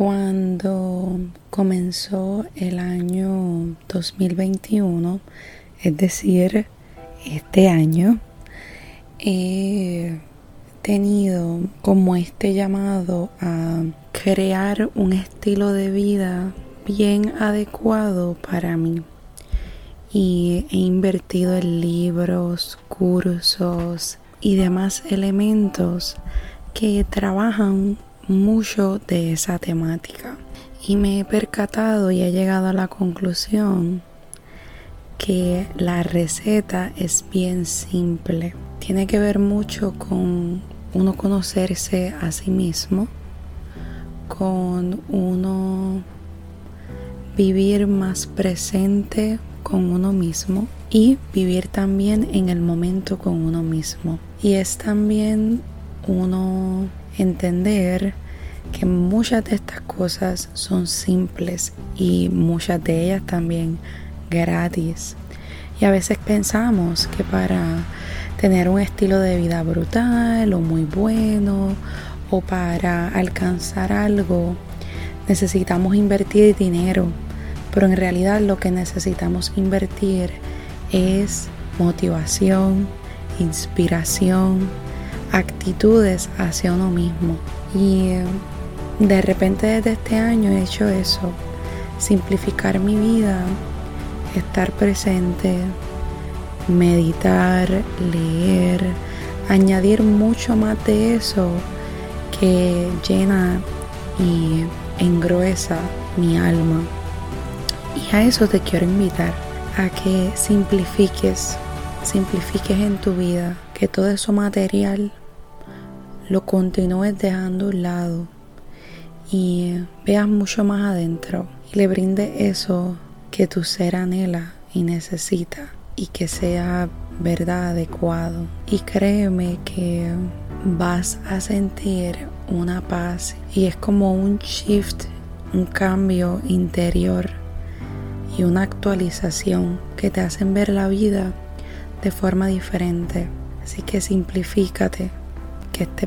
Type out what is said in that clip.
Cuando comenzó el año 2021, es decir, este año, he tenido como este llamado a crear un estilo de vida bien adecuado para mí. Y he invertido en libros, cursos y demás elementos que trabajan mucho de esa temática. Y me he percatado y he llegado a la conclusión que la receta es bien simple. Tiene que ver mucho con uno conocerse a sí mismo, con uno vivir más presente con uno mismo y vivir también en el momento con uno mismo. Y es también uno entender que muchas de estas cosas son simples y muchas de ellas también gratis. Y a veces pensamos que para tener un estilo de vida brutal o muy bueno o para alcanzar algo necesitamos invertir dinero, pero en realidad lo que necesitamos invertir es motivación, inspiración, actitudes hacia uno mismo. Y de repente desde este año he hecho eso, simplificar mi vida, estar presente, meditar, leer, añadir mucho más de eso que llena y engruesa mi alma. Y a eso te quiero invitar, a que simplifiques, simplifiques en tu vida, que todo eso material lo continúes dejando a un lado y veas mucho más adentro y le brinde eso que tu ser anhela y necesita y que sea verdad adecuado. Y créeme que vas a sentir una paz y es como un shift, un cambio interior y una actualización que te hacen ver la vida de forma diferente. Así que simplifícate at the